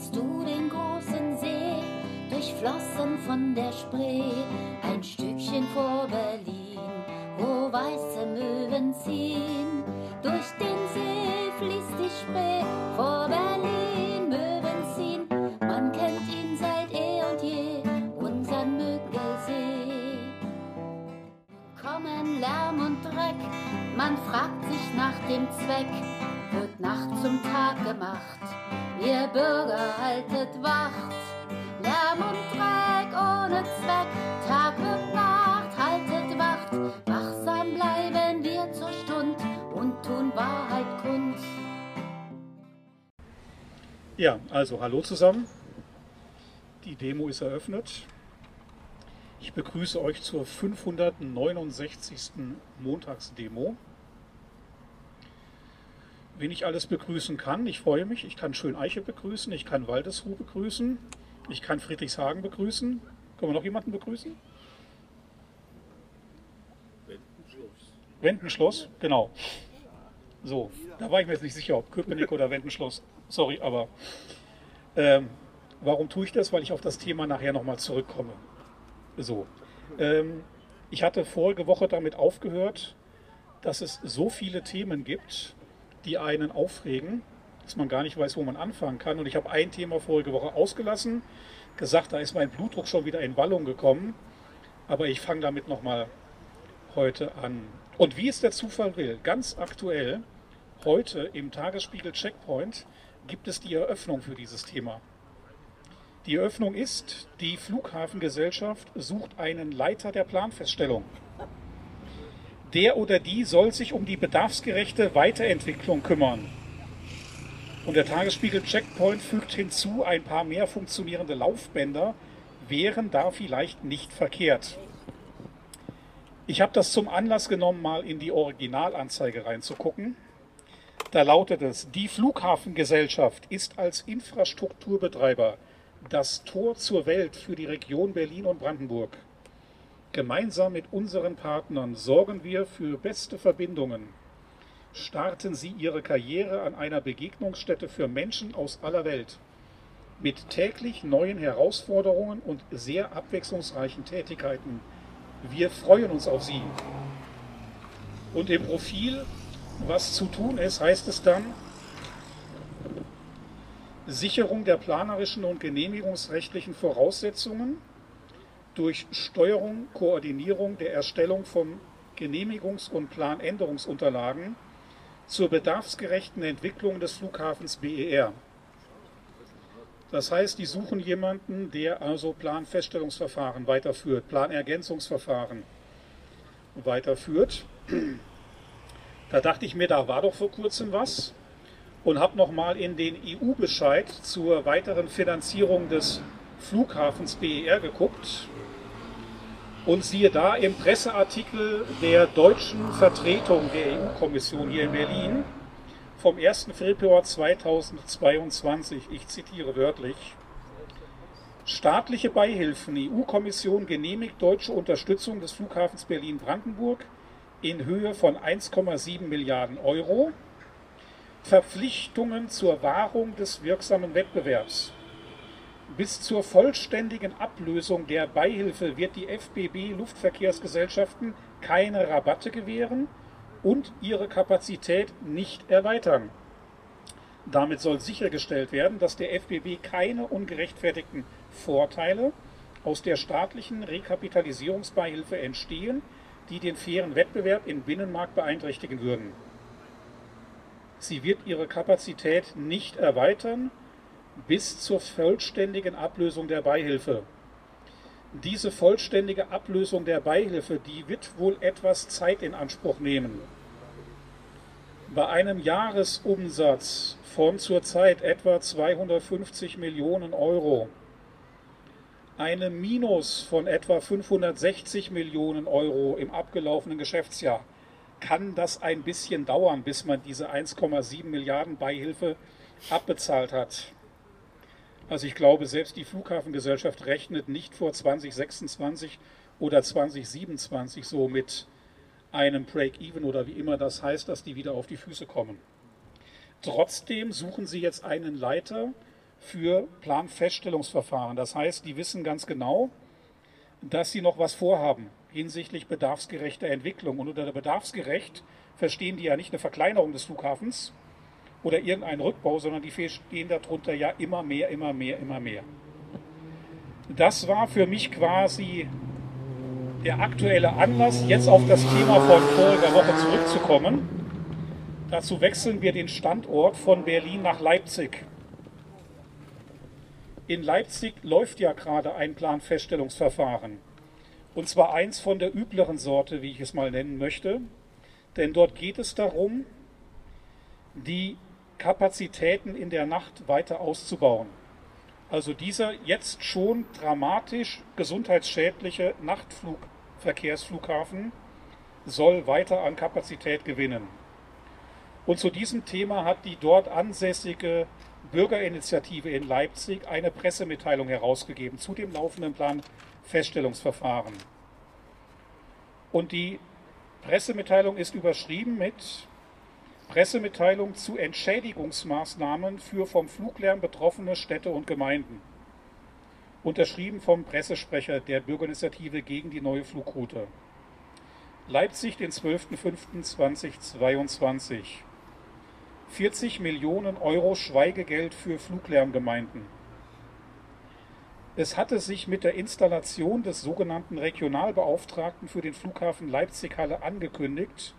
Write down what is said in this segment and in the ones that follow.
siehst du den großen See, durchflossen von der Spree, ein Stückchen vor Berlin, wo weiße Möwen ziehen. Durch den See fließt die Spree, vor Berlin Möwen ziehen. Man kennt ihn seit eh und je, unseren Müggelsee. Kommen Lärm und Dreck, man fragt sich nach dem Zweck, wird Nacht zum Tag gemacht. Ihr Bürger haltet Wacht, Lärm und Dreck ohne Zweck, Tag und Nacht haltet Wacht. Wachsam bleiben wir zur Stund und tun Wahrheit kund. Ja, also hallo zusammen. Die Demo ist eröffnet. Ich begrüße euch zur 569. Montagsdemo. Wen ich alles begrüßen kann, ich freue mich. Ich kann Schöneiche begrüßen, ich kann Waldesruh begrüßen, ich kann Friedrichshagen begrüßen. Können wir noch jemanden begrüßen? Wendenschloss, genau. So, da war ich mir jetzt nicht sicher, ob Köpenick oder Wendenschloss. Sorry, aber ähm, warum tue ich das? Weil ich auf das Thema nachher nochmal zurückkomme. So, ähm, ich hatte vorige Woche damit aufgehört, dass es so viele Themen gibt, die einen aufregen, dass man gar nicht weiß, wo man anfangen kann. Und ich habe ein Thema vorige Woche ausgelassen, gesagt, da ist mein Blutdruck schon wieder in Wallung gekommen. Aber ich fange damit nochmal heute an. Und wie es der Zufall will, ganz aktuell, heute im Tagesspiegel Checkpoint gibt es die Eröffnung für dieses Thema. Die Eröffnung ist, die Flughafengesellschaft sucht einen Leiter der Planfeststellung. Der oder die soll sich um die bedarfsgerechte Weiterentwicklung kümmern. Und der Tagesspiegel Checkpoint fügt hinzu, ein paar mehr funktionierende Laufbänder wären da vielleicht nicht verkehrt. Ich habe das zum Anlass genommen, mal in die Originalanzeige reinzugucken. Da lautet es, die Flughafengesellschaft ist als Infrastrukturbetreiber das Tor zur Welt für die Region Berlin und Brandenburg. Gemeinsam mit unseren Partnern sorgen wir für beste Verbindungen. Starten Sie Ihre Karriere an einer Begegnungsstätte für Menschen aus aller Welt. Mit täglich neuen Herausforderungen und sehr abwechslungsreichen Tätigkeiten. Wir freuen uns auf Sie. Und im Profil, was zu tun ist, heißt es dann, Sicherung der planerischen und genehmigungsrechtlichen Voraussetzungen durch Steuerung, Koordinierung der Erstellung von Genehmigungs- und Planänderungsunterlagen zur bedarfsgerechten Entwicklung des Flughafens BER. Das heißt, die suchen jemanden, der also Planfeststellungsverfahren weiterführt, Planergänzungsverfahren weiterführt. Da dachte ich mir, da war doch vor kurzem was und habe nochmal in den EU-Bescheid zur weiteren Finanzierung des Flughafens BER geguckt und siehe da im Presseartikel der deutschen Vertretung der EU-Kommission hier in Berlin vom 1. Februar 2022, ich zitiere wörtlich, staatliche Beihilfen, EU-Kommission genehmigt deutsche Unterstützung des Flughafens Berlin-Brandenburg in Höhe von 1,7 Milliarden Euro Verpflichtungen zur Wahrung des wirksamen Wettbewerbs. Bis zur vollständigen Ablösung der Beihilfe wird die FBB Luftverkehrsgesellschaften keine Rabatte gewähren und ihre Kapazität nicht erweitern. Damit soll sichergestellt werden, dass der FBB keine ungerechtfertigten Vorteile aus der staatlichen Rekapitalisierungsbeihilfe entstehen, die den fairen Wettbewerb im Binnenmarkt beeinträchtigen würden. Sie wird ihre Kapazität nicht erweitern bis zur vollständigen Ablösung der Beihilfe. Diese vollständige Ablösung der Beihilfe, die wird wohl etwas Zeit in Anspruch nehmen. Bei einem Jahresumsatz von zurzeit etwa 250 Millionen Euro, einem Minus von etwa 560 Millionen Euro im abgelaufenen Geschäftsjahr, kann das ein bisschen dauern, bis man diese 1,7 Milliarden Beihilfe abbezahlt hat. Also ich glaube, selbst die Flughafengesellschaft rechnet nicht vor 2026 oder 2027 so mit einem Break-Even oder wie immer das heißt, dass die wieder auf die Füße kommen. Trotzdem suchen sie jetzt einen Leiter für Planfeststellungsverfahren. Das heißt, die wissen ganz genau, dass sie noch was vorhaben hinsichtlich bedarfsgerechter Entwicklung. Und unter bedarfsgerecht verstehen die ja nicht eine Verkleinerung des Flughafens oder irgendeinen Rückbau, sondern die verstehen darunter ja immer mehr, immer mehr, immer mehr. Das war für mich quasi der aktuelle Anlass, jetzt auf das Thema von voriger Woche zurückzukommen. Dazu wechseln wir den Standort von Berlin nach Leipzig. In Leipzig läuft ja gerade ein Planfeststellungsverfahren. Und zwar eins von der übleren Sorte, wie ich es mal nennen möchte. Denn dort geht es darum, die Kapazitäten in der Nacht weiter auszubauen. Also dieser jetzt schon dramatisch gesundheitsschädliche Nachtflugverkehrsflughafen soll weiter an Kapazität gewinnen. Und zu diesem Thema hat die dort ansässige Bürgerinitiative in Leipzig eine Pressemitteilung herausgegeben zu dem laufenden Planfeststellungsverfahren. Und die Pressemitteilung ist überschrieben mit Pressemitteilung zu Entschädigungsmaßnahmen für vom Fluglärm betroffene Städte und Gemeinden. Unterschrieben vom Pressesprecher der Bürgerinitiative gegen die neue Flugroute. Leipzig, den 12.05.2022. 40 Millionen Euro Schweigegeld für Fluglärmgemeinden. Es hatte sich mit der Installation des sogenannten Regionalbeauftragten für den Flughafen Leipzig-Halle angekündigt.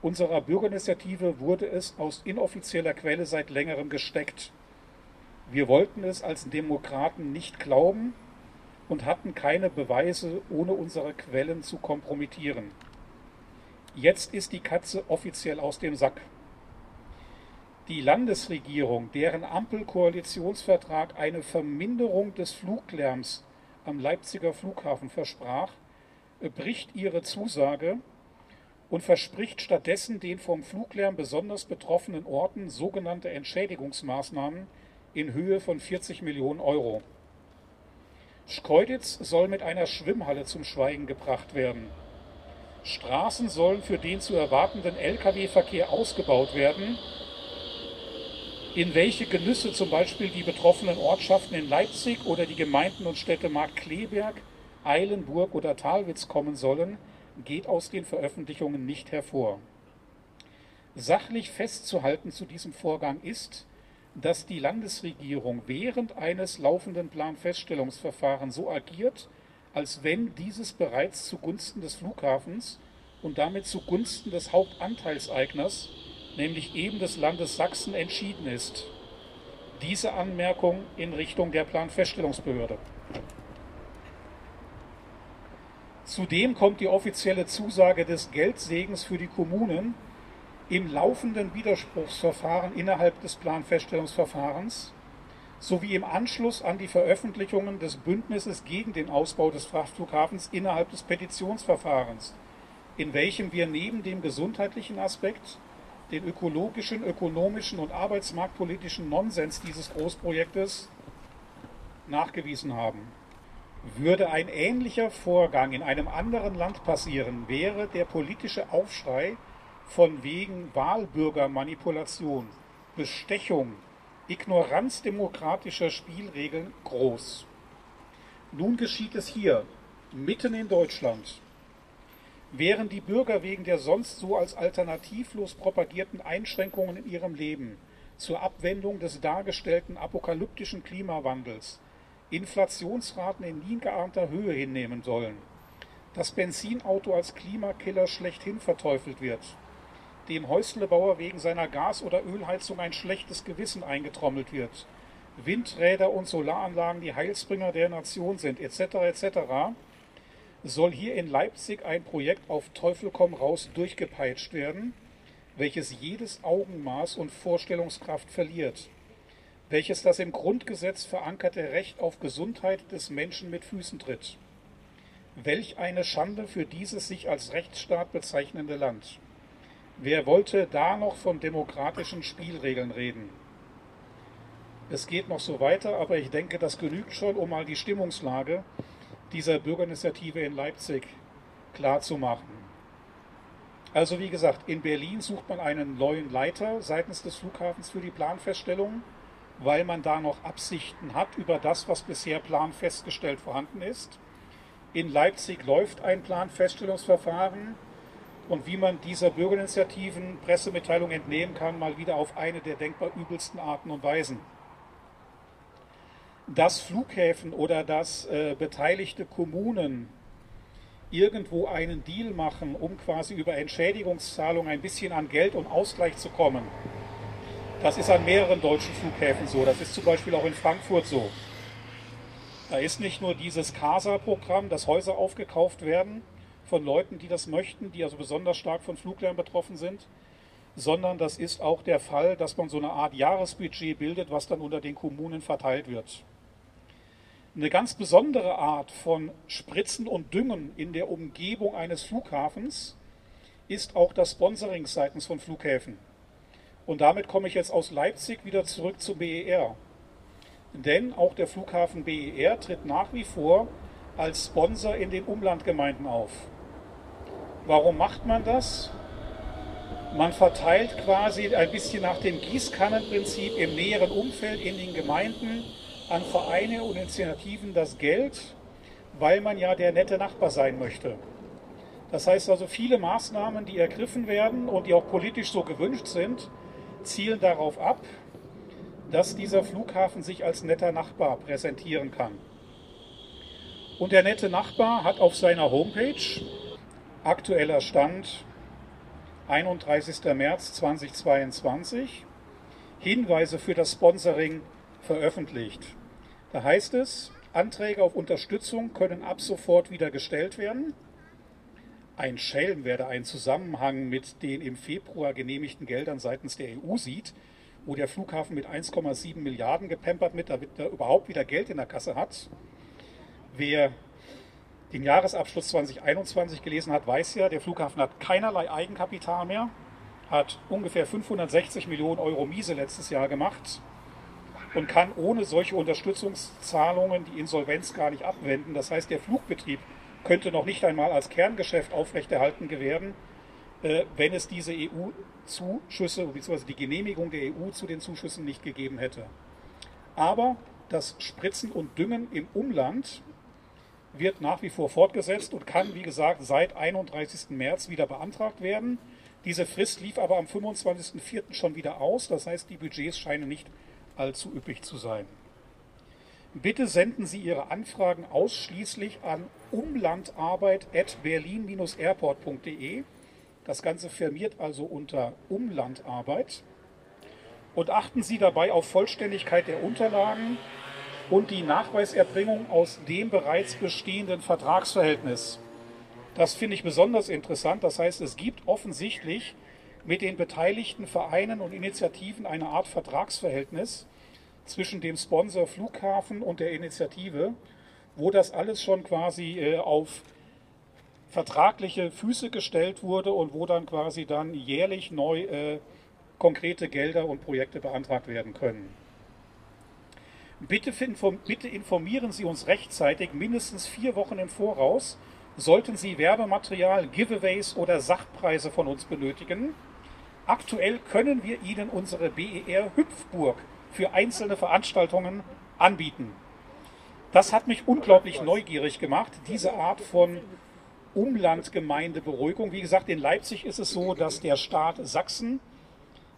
Unserer Bürgerinitiative wurde es aus inoffizieller Quelle seit längerem gesteckt. Wir wollten es als Demokraten nicht glauben und hatten keine Beweise, ohne unsere Quellen zu kompromittieren. Jetzt ist die Katze offiziell aus dem Sack. Die Landesregierung, deren Ampelkoalitionsvertrag eine Verminderung des Fluglärms am Leipziger Flughafen versprach, bricht ihre Zusage und verspricht stattdessen den vom Fluglärm besonders betroffenen Orten sogenannte Entschädigungsmaßnahmen in Höhe von 40 Millionen Euro. Schkeuditz soll mit einer Schwimmhalle zum Schweigen gebracht werden. Straßen sollen für den zu erwartenden Lkw-Verkehr ausgebaut werden in welche Genüsse zum Beispiel die betroffenen Ortschaften in Leipzig oder die Gemeinden und Städte Markkleeberg, Eilenburg oder Talwitz kommen sollen, geht aus den Veröffentlichungen nicht hervor. Sachlich festzuhalten zu diesem Vorgang ist, dass die Landesregierung während eines laufenden Planfeststellungsverfahrens so agiert, als wenn dieses bereits zugunsten des Flughafens und damit zugunsten des Hauptanteilseigners nämlich eben des Landes Sachsen, entschieden ist. Diese Anmerkung in Richtung der Planfeststellungsbehörde. Zudem kommt die offizielle Zusage des Geldsegens für die Kommunen im laufenden Widerspruchsverfahren innerhalb des Planfeststellungsverfahrens sowie im Anschluss an die Veröffentlichungen des Bündnisses gegen den Ausbau des Frachtflughafens innerhalb des Petitionsverfahrens, in welchem wir neben dem gesundheitlichen Aspekt den ökologischen, ökonomischen und arbeitsmarktpolitischen Nonsens dieses Großprojektes nachgewiesen haben. Würde ein ähnlicher Vorgang in einem anderen Land passieren, wäre der politische Aufschrei von wegen Wahlbürgermanipulation, Bestechung, Ignoranz demokratischer Spielregeln groß. Nun geschieht es hier, mitten in Deutschland, Während die Bürger wegen der sonst so als alternativlos propagierten Einschränkungen in ihrem Leben zur Abwendung des dargestellten apokalyptischen Klimawandels Inflationsraten in nie geahnter Höhe hinnehmen sollen, das Benzinauto als Klimakiller schlechthin verteufelt wird, dem Häuslebauer wegen seiner Gas- oder Ölheizung ein schlechtes Gewissen eingetrommelt wird, Windräder und Solaranlagen die Heilsbringer der Nation sind, etc., etc., soll hier in Leipzig ein Projekt auf Teufel komm raus durchgepeitscht werden, welches jedes Augenmaß und Vorstellungskraft verliert, welches das im Grundgesetz verankerte Recht auf Gesundheit des Menschen mit Füßen tritt. Welch eine Schande für dieses sich als Rechtsstaat bezeichnende Land. Wer wollte da noch von demokratischen Spielregeln reden? Es geht noch so weiter, aber ich denke, das genügt schon, um mal die Stimmungslage dieser Bürgerinitiative in Leipzig klarzumachen. Also wie gesagt, in Berlin sucht man einen neuen Leiter seitens des Flughafens für die Planfeststellung weil man da noch Absichten hat über das, was bisher planfestgestellt vorhanden ist. In Leipzig läuft ein Planfeststellungsverfahren und wie man dieser Bürgerinitiativen Pressemitteilung entnehmen kann, mal wieder auf eine der denkbar übelsten Arten und Weisen. Dass Flughäfen oder dass äh, beteiligte Kommunen irgendwo einen Deal machen, um quasi über Entschädigungszahlung ein bisschen an Geld und Ausgleich zu kommen, das ist an mehreren deutschen Flughäfen so. Das ist zum Beispiel auch in Frankfurt so. Da ist nicht nur dieses CASA-Programm, dass Häuser aufgekauft werden von Leuten, die das möchten, die also besonders stark von Fluglärm betroffen sind, sondern das ist auch der Fall, dass man so eine Art Jahresbudget bildet, was dann unter den Kommunen verteilt wird. Eine ganz besondere Art von Spritzen und Düngen in der Umgebung eines Flughafens ist auch das Sponsoring seitens von Flughäfen. Und damit komme ich jetzt aus Leipzig wieder zurück zu BER. Denn auch der Flughafen BER tritt nach wie vor als Sponsor in den Umlandgemeinden auf. Warum macht man das? Man verteilt quasi ein bisschen nach dem Gießkannenprinzip im näheren Umfeld in den Gemeinden an Vereine und Initiativen das Geld, weil man ja der nette Nachbar sein möchte. Das heißt also, viele Maßnahmen, die ergriffen werden und die auch politisch so gewünscht sind, zielen darauf ab, dass dieser Flughafen sich als netter Nachbar präsentieren kann. Und der nette Nachbar hat auf seiner Homepage aktueller Stand 31. März 2022 Hinweise für das Sponsoring veröffentlicht. Da heißt es, Anträge auf Unterstützung können ab sofort wieder gestellt werden. Ein Schelm, wer da einen Zusammenhang mit den im Februar genehmigten Geldern seitens der EU sieht, wo der Flughafen mit 1,7 Milliarden gepempert wird, damit er überhaupt wieder Geld in der Kasse hat. Wer den Jahresabschluss 2021 gelesen hat, weiß ja, der Flughafen hat keinerlei Eigenkapital mehr, hat ungefähr 560 Millionen Euro Miese letztes Jahr gemacht und kann ohne solche Unterstützungszahlungen die Insolvenz gar nicht abwenden. Das heißt, der Flugbetrieb könnte noch nicht einmal als Kerngeschäft aufrechterhalten werden, äh, wenn es diese EU-Zuschüsse bzw. die Genehmigung der EU zu den Zuschüssen nicht gegeben hätte. Aber das Spritzen und Düngen im Umland wird nach wie vor fortgesetzt und kann, wie gesagt, seit 31. März wieder beantragt werden. Diese Frist lief aber am 25.04. schon wieder aus. Das heißt, die Budgets scheinen nicht allzu üppig zu sein. Bitte senden Sie Ihre Anfragen ausschließlich an umlandarbeit.berlin-airport.de. Das Ganze firmiert also unter Umlandarbeit. Und achten Sie dabei auf Vollständigkeit der Unterlagen und die Nachweiserbringung aus dem bereits bestehenden Vertragsverhältnis. Das finde ich besonders interessant. Das heißt, es gibt offensichtlich mit den beteiligten Vereinen und Initiativen eine Art Vertragsverhältnis zwischen dem Sponsor Flughafen und der Initiative, wo das alles schon quasi äh, auf vertragliche Füße gestellt wurde und wo dann quasi dann jährlich neu äh, konkrete Gelder und Projekte beantragt werden können. Bitte, bitte informieren Sie uns rechtzeitig, mindestens vier Wochen im Voraus, sollten Sie Werbematerial, Giveaways oder Sachpreise von uns benötigen. Aktuell können wir Ihnen unsere BER Hüpfburg für einzelne Veranstaltungen anbieten. Das hat mich unglaublich neugierig gemacht, diese Art von Umlandgemeindeberuhigung. Wie gesagt, in Leipzig ist es so, dass der Staat Sachsen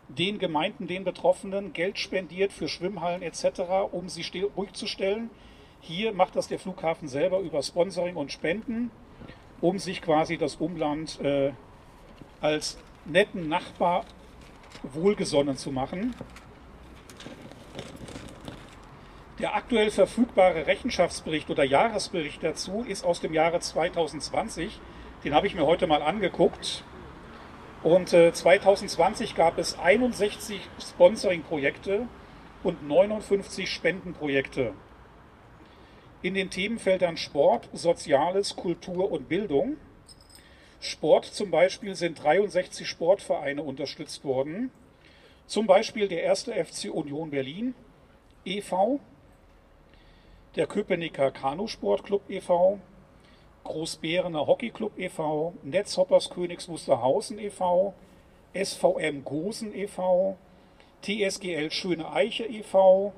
den Gemeinden, den Betroffenen Geld spendiert für Schwimmhallen etc., um sie ruhig zu stellen. Hier macht das der Flughafen selber über Sponsoring und Spenden, um sich quasi das Umland äh, als netten Nachbar wohlgesonnen zu machen. Der aktuell verfügbare Rechenschaftsbericht oder Jahresbericht dazu ist aus dem Jahre 2020. Den habe ich mir heute mal angeguckt. Und äh, 2020 gab es 61 Sponsoring-Projekte und 59 Spendenprojekte. In den Themenfeldern Sport, Soziales, Kultur und Bildung. Sport zum Beispiel sind 63 Sportvereine unterstützt worden. Zum Beispiel der erste FC Union Berlin e.V., der Köpenicker Kanusportclub e.V., Großbärener Hockeyclub e.V., Netzhoppers Königs Wusterhausen e.V., SVM Gosen e.V., TSGL Schöne Eiche e.V.,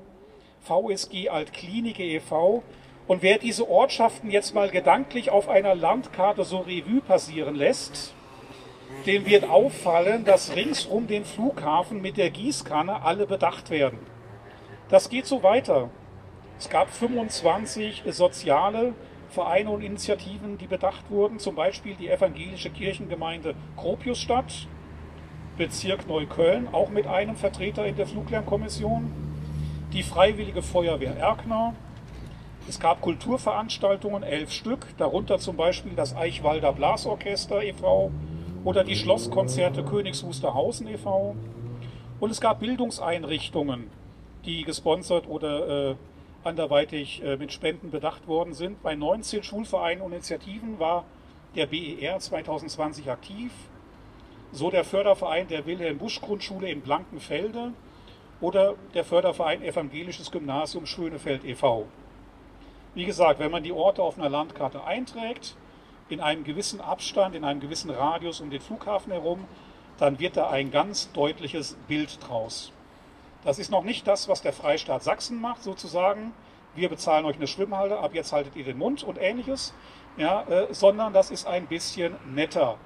VSG Altklinike e.V. Und wer diese Ortschaften jetzt mal gedanklich auf einer Landkarte so Revue passieren lässt, dem wird auffallen, dass rings um den Flughafen mit der Gießkanne alle bedacht werden. Das geht so weiter. Es gab 25 soziale Vereine und Initiativen, die bedacht wurden, zum Beispiel die evangelische Kirchengemeinde Gropiusstadt, Bezirk Neukölln, auch mit einem Vertreter in der Fluglärmkommission, die Freiwillige Feuerwehr Erkner. Es gab Kulturveranstaltungen, elf Stück, darunter zum Beispiel das Eichwalder Blasorchester e.V. oder die Schlosskonzerte Königs Wusterhausen e.V. Und es gab Bildungseinrichtungen, die gesponsert oder äh, anderweitig äh, mit Spenden bedacht worden sind. Bei 19 Schulvereinen und Initiativen war der BER 2020 aktiv. So der Förderverein der Wilhelm Busch Grundschule in Blankenfelde oder der Förderverein Evangelisches Gymnasium Schönefeld e.V. Wie gesagt, wenn man die Orte auf einer Landkarte einträgt, in einem gewissen Abstand, in einem gewissen Radius um den Flughafen herum, dann wird da ein ganz deutliches Bild draus. Das ist noch nicht das, was der Freistaat Sachsen macht, sozusagen. Wir bezahlen euch eine Schwimmhalle, ab jetzt haltet ihr den Mund und ähnliches, ja, äh, sondern das ist ein bisschen netter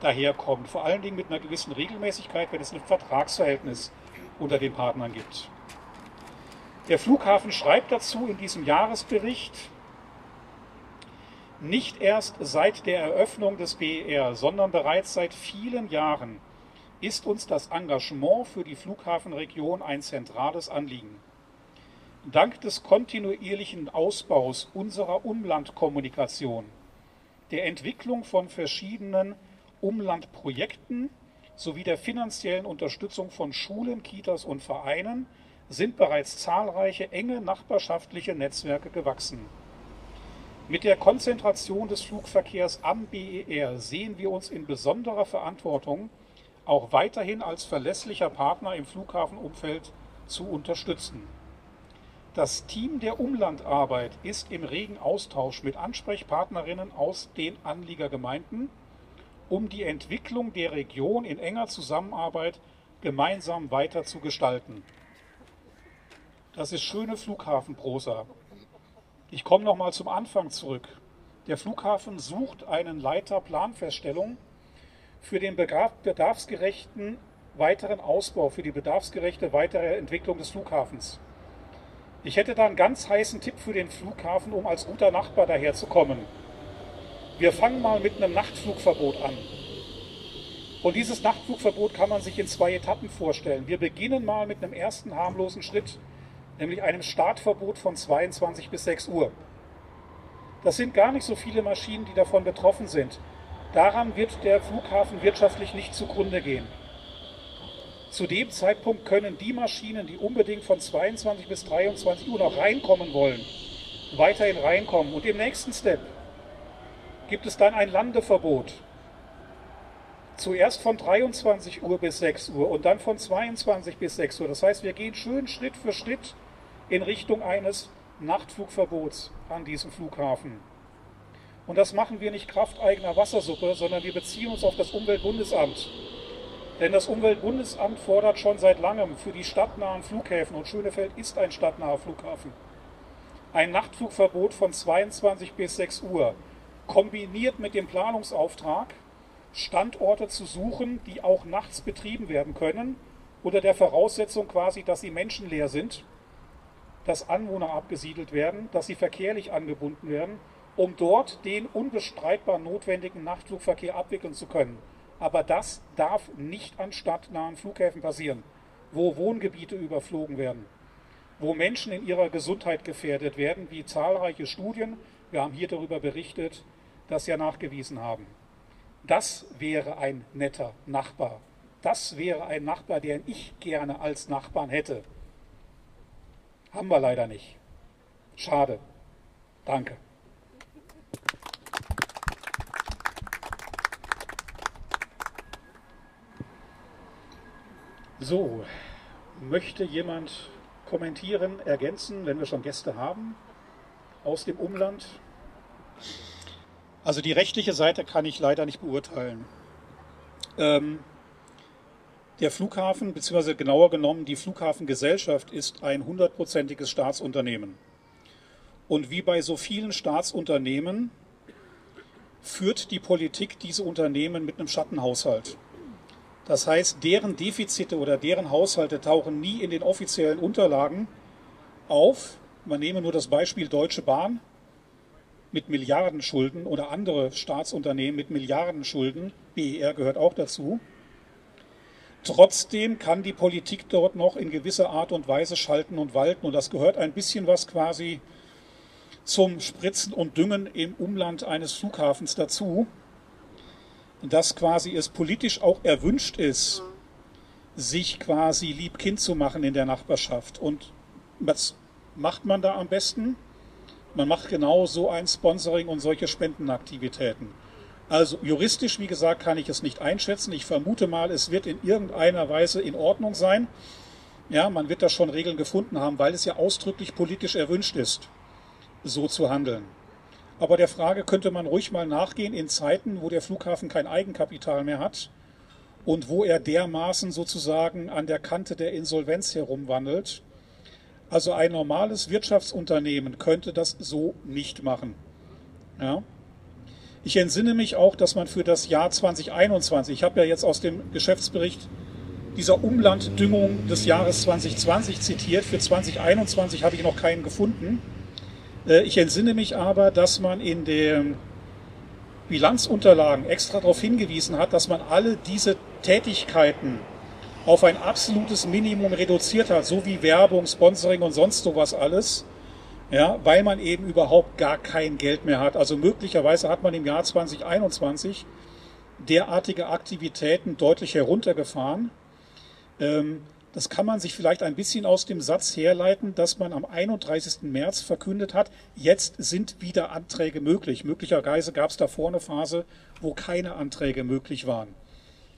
daherkommt. Vor allen Dingen mit einer gewissen Regelmäßigkeit, wenn es ein Vertragsverhältnis unter den Partnern gibt. Der Flughafen schreibt dazu in diesem Jahresbericht, nicht erst seit der Eröffnung des BER, sondern bereits seit vielen Jahren ist uns das Engagement für die Flughafenregion ein zentrales Anliegen. Dank des kontinuierlichen Ausbaus unserer Umlandkommunikation, der Entwicklung von verschiedenen Umlandprojekten sowie der finanziellen Unterstützung von Schulen, Kitas und Vereinen sind bereits zahlreiche enge nachbarschaftliche Netzwerke gewachsen. Mit der Konzentration des Flugverkehrs am BER sehen wir uns in besonderer Verantwortung auch weiterhin als verlässlicher Partner im Flughafenumfeld zu unterstützen. Das Team der Umlandarbeit ist im regen Austausch mit Ansprechpartnerinnen aus den Anliegergemeinden, um die Entwicklung der Region in enger Zusammenarbeit gemeinsam weiter zu gestalten. Das ist schöne Flughafenprosa. Ich komme noch mal zum Anfang zurück. Der Flughafen sucht einen Leiter Planfeststellung für den bedarfsgerechten weiteren Ausbau, für die bedarfsgerechte weitere Entwicklung des Flughafens. Ich hätte da einen ganz heißen Tipp für den Flughafen, um als guter Nachbar daherzukommen. Wir fangen mal mit einem Nachtflugverbot an. Und dieses Nachtflugverbot kann man sich in zwei Etappen vorstellen. Wir beginnen mal mit einem ersten harmlosen Schritt, nämlich einem Startverbot von 22 bis 6 Uhr. Das sind gar nicht so viele Maschinen, die davon betroffen sind. Daran wird der Flughafen wirtschaftlich nicht zugrunde gehen. Zu dem Zeitpunkt können die Maschinen, die unbedingt von 22 bis 23 Uhr noch reinkommen wollen, weiterhin reinkommen. Und im nächsten Step gibt es dann ein Landeverbot. Zuerst von 23 Uhr bis 6 Uhr und dann von 22 bis 6 Uhr. Das heißt, wir gehen schön Schritt für Schritt in Richtung eines Nachtflugverbots an diesem Flughafen. Und das machen wir nicht Kraft eigener Wassersuppe, sondern wir beziehen uns auf das Umweltbundesamt. Denn das Umweltbundesamt fordert schon seit langem für die stadtnahen Flughäfen, und Schönefeld ist ein stadtnaher Flughafen, ein Nachtflugverbot von 22 bis 6 Uhr, kombiniert mit dem Planungsauftrag, Standorte zu suchen, die auch nachts betrieben werden können, unter der Voraussetzung quasi, dass sie menschenleer sind, dass Anwohner abgesiedelt werden, dass sie verkehrlich angebunden werden um dort den unbestreitbar notwendigen Nachtflugverkehr abwickeln zu können. Aber das darf nicht an stadtnahen Flughäfen passieren, wo Wohngebiete überflogen werden, wo Menschen in ihrer Gesundheit gefährdet werden, wie zahlreiche Studien, wir haben hier darüber berichtet, das ja nachgewiesen haben. Das wäre ein netter Nachbar. Das wäre ein Nachbar, den ich gerne als Nachbarn hätte. Haben wir leider nicht. Schade. Danke. So, möchte jemand kommentieren, ergänzen, wenn wir schon Gäste haben aus dem Umland? Also die rechtliche Seite kann ich leider nicht beurteilen. Ähm, Der Flughafen, beziehungsweise genauer genommen die Flughafengesellschaft, ist ein hundertprozentiges Staatsunternehmen. Und wie bei so vielen Staatsunternehmen führt die Politik diese Unternehmen mit einem Schattenhaushalt. Das heißt, deren Defizite oder deren Haushalte tauchen nie in den offiziellen Unterlagen auf. Man nehme nur das Beispiel Deutsche Bahn mit Milliardenschulden oder andere Staatsunternehmen mit Milliardenschulden. BER gehört auch dazu. Trotzdem kann die Politik dort noch in gewisser Art und Weise schalten und walten. Und das gehört ein bisschen was quasi zum Spritzen und Düngen im Umland eines Flughafens dazu dass quasi es politisch auch erwünscht ist, sich quasi liebkind zu machen in der Nachbarschaft. Und was macht man da am besten? Man macht genau so ein Sponsoring und solche Spendenaktivitäten. Also juristisch, wie gesagt, kann ich es nicht einschätzen. Ich vermute mal, es wird in irgendeiner Weise in Ordnung sein. Ja, man wird da schon Regeln gefunden haben, weil es ja ausdrücklich politisch erwünscht ist, so zu handeln. Aber der Frage könnte man ruhig mal nachgehen in Zeiten, wo der Flughafen kein Eigenkapital mehr hat und wo er dermaßen sozusagen an der Kante der Insolvenz herumwandelt. Also ein normales Wirtschaftsunternehmen könnte das so nicht machen. Ja. Ich entsinne mich auch, dass man für das Jahr 2021, ich habe ja jetzt aus dem Geschäftsbericht dieser Umlanddüngung des Jahres 2020 zitiert, für 2021 habe ich noch keinen gefunden. Äh, ich entsinne mich aber, dass man in den Bilanzunterlagen extra darauf hingewiesen hat, dass man alle diese Tätigkeiten auf ein absolutes Minimum reduziert hat, so wie Werbung, Sponsoring und sonst sowas alles, ja, weil man eben überhaupt gar kein Geld mehr hat. Also möglicherweise hat man im Jahr 2021 derartige Aktivitäten deutlich heruntergefahren. Ähm, das kann man sich vielleicht ein bisschen aus dem Satz herleiten, dass man am 31. März verkündet hat, jetzt sind wieder Anträge möglich. Möglicherweise gab es davor eine Phase, wo keine Anträge möglich waren.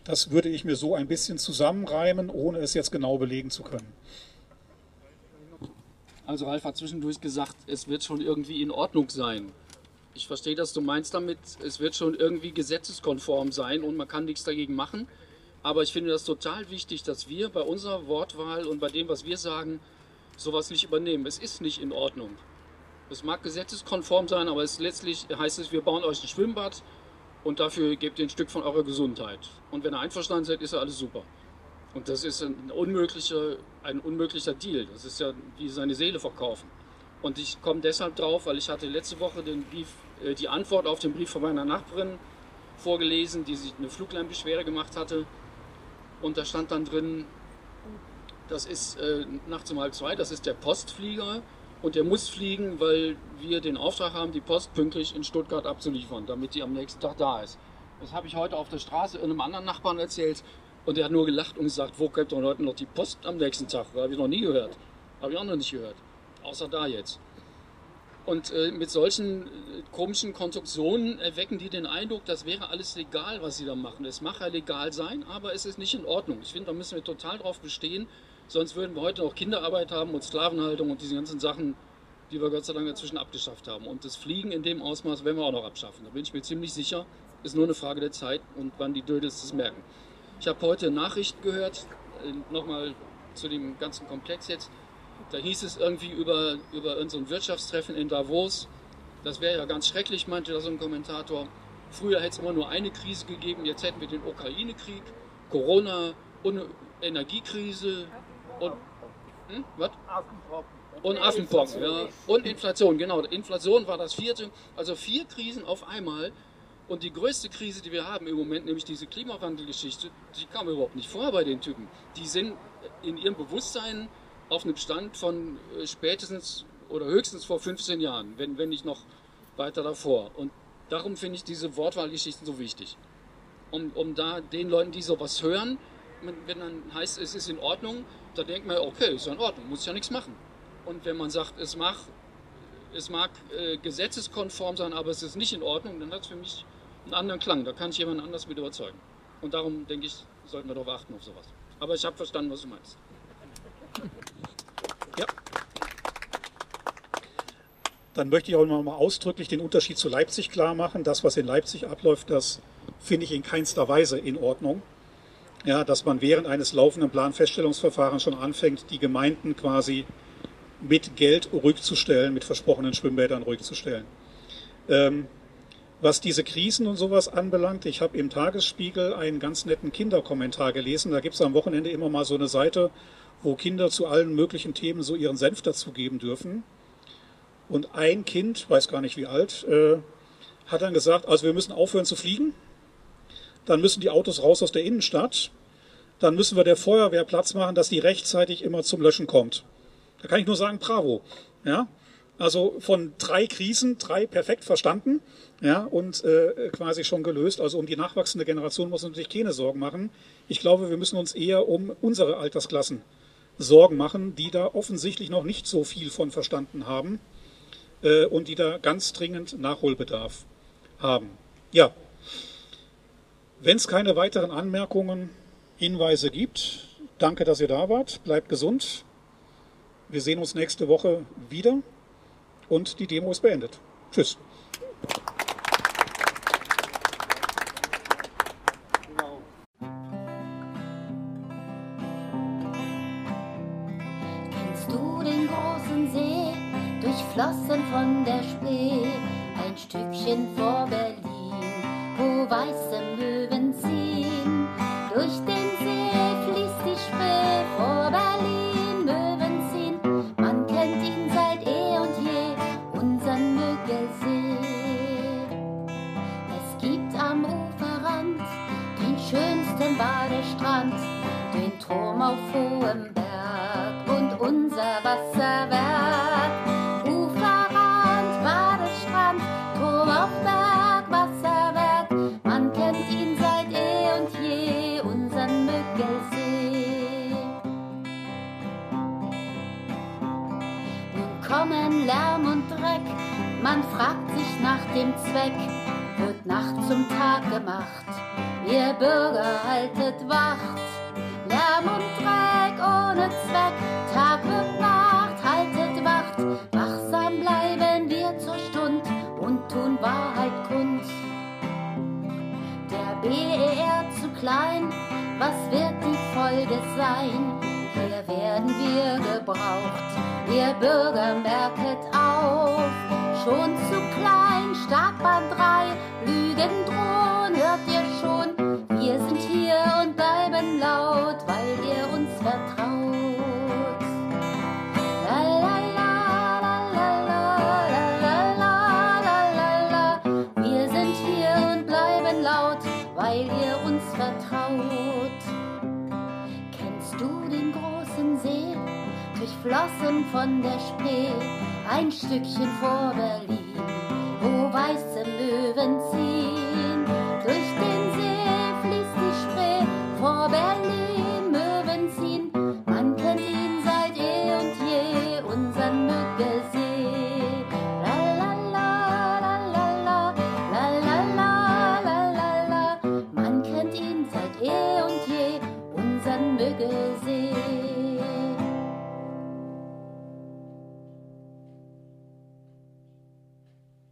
Das würde ich mir so ein bisschen zusammenreimen, ohne es jetzt genau belegen zu können. Also Ralf hat zwischendurch gesagt, es wird schon irgendwie in Ordnung sein. Ich verstehe, dass du meinst damit, es wird schon irgendwie gesetzeskonform sein und man kann nichts dagegen machen. Aber ich finde das total wichtig, dass wir bei unserer Wortwahl und bei dem, was wir sagen, sowas nicht übernehmen. Es ist nicht in Ordnung. Es mag gesetzeskonform sein, aber es letztlich heißt es, wir bauen euch ein Schwimmbad und dafür gebt ihr ein Stück von eurer Gesundheit. Und wenn ihr einverstanden seid, ist ja alles super. Und das ist ein unmöglicher, ein unmöglicher Deal. Das ist ja wie seine Seele verkaufen. Und ich komme deshalb drauf, weil ich hatte letzte Woche den Brief, äh, die Antwort auf den Brief von meiner Nachbarin vorgelesen, die sich eine Fluglärmbeschwerde gemacht hatte. Und da stand dann drin, das ist äh, nachts um halb zwei, das ist der Postflieger und der muss fliegen, weil wir den Auftrag haben, die Post pünktlich in Stuttgart abzuliefern, damit die am nächsten Tag da ist. Das habe ich heute auf der Straße einem anderen Nachbarn erzählt und der hat nur gelacht und gesagt, wo kommt denn heute noch die Post am nächsten Tag? Habe ich noch nie gehört. Habe ich auch noch nicht gehört. Außer da jetzt. Und äh, mit solchen äh, komischen Konstruktionen erwecken die den Eindruck, das wäre alles legal, was sie da machen. Es mag ja legal sein, aber es ist nicht in Ordnung. Ich finde, da müssen wir total drauf bestehen, sonst würden wir heute noch Kinderarbeit haben und Sklavenhaltung und diese ganzen Sachen, die wir Gott sei Dank inzwischen abgeschafft haben. Und das Fliegen in dem Ausmaß werden wir auch noch abschaffen. Da bin ich mir ziemlich sicher. Ist nur eine Frage der Zeit und wann die Dödels das merken. Ich habe heute Nachrichten gehört, äh, nochmal zu dem ganzen Komplex jetzt. Da hieß es irgendwie über, über unser Wirtschaftstreffen in Davos, das wäre ja ganz schrecklich, meinte da so ein Kommentator. Früher hätte es immer nur eine Krise gegeben, jetzt hätten wir den Ukraine-Krieg, Corona eine Energiekrise und hm, was? Und Affenpocken, ja. Und Inflation, genau. Inflation war das vierte. Also vier Krisen auf einmal. Und die größte Krise, die wir haben im Moment, nämlich diese Klimawandelgeschichte, die kam überhaupt nicht vor bei den Typen. Die sind in ihrem Bewusstsein auf einem Stand von äh, spätestens oder höchstens vor 15 Jahren, wenn, wenn nicht noch weiter davor. Und darum finde ich diese Wortwahlgeschichten so wichtig. Um, um da den Leuten, die sowas hören, wenn dann heißt, es ist in Ordnung, da denkt man, okay, ist ja in Ordnung, muss ja nichts machen. Und wenn man sagt, es mag, es mag äh, gesetzeskonform sein, aber es ist nicht in Ordnung, dann hat es für mich einen anderen Klang. Da kann ich jemand anders mit überzeugen. Und darum denke ich, sollten wir darauf achten auf sowas. Aber ich habe verstanden, was du meinst. Ja. Dann möchte ich auch noch mal ausdrücklich den Unterschied zu Leipzig klar machen. Das, was in Leipzig abläuft, das finde ich in keinster Weise in Ordnung. ja, dass man während eines laufenden Planfeststellungsverfahrens schon anfängt, die Gemeinden quasi mit Geld rückzustellen, mit versprochenen Schwimmbädern rückzustellen. Ähm, was diese Krisen und sowas anbelangt, ich habe im Tagesspiegel einen ganz netten Kinderkommentar gelesen. Da gibt es am Wochenende immer mal so eine Seite, wo Kinder zu allen möglichen Themen so ihren Senf dazugeben dürfen. Und ein Kind, weiß gar nicht wie alt, äh, hat dann gesagt, also wir müssen aufhören zu fliegen, dann müssen die Autos raus aus der Innenstadt, dann müssen wir der Feuerwehr Platz machen, dass die rechtzeitig immer zum Löschen kommt. Da kann ich nur sagen, bravo. Ja, also von drei Krisen, drei perfekt verstanden, ja, und äh, quasi schon gelöst. Also um die nachwachsende Generation muss man natürlich keine Sorgen machen. Ich glaube, wir müssen uns eher um unsere Altersklassen Sorgen machen, die da offensichtlich noch nicht so viel von verstanden haben äh, und die da ganz dringend Nachholbedarf haben. Ja, wenn es keine weiteren Anmerkungen, Hinweise gibt, danke, dass ihr da wart. Bleibt gesund. Wir sehen uns nächste Woche wieder und die Demo ist beendet. Tschüss. Dem Zweck, wird Nacht zum Tag gemacht, ihr Bürger haltet Wacht. Lärm und Dreck ohne Zweck, Tag wird Nacht, haltet Wacht. Wachsam bleiben wir zur Stund und tun Wahrheit kund. Der BER zu klein, was wird die Folge sein? Hier werden wir gebraucht, ihr Bürger merket auf. Schon Startbahn 3, Lügen drohen, hört ihr schon? Wir sind hier und bleiben laut, weil ihr uns vertraut. La la la la la la la la la la. Wir sind hier und bleiben laut, weil ihr uns vertraut. Kennst du den großen See, durchflossen von der Spree, ein Stückchen vor Berlin, wo weiße servants.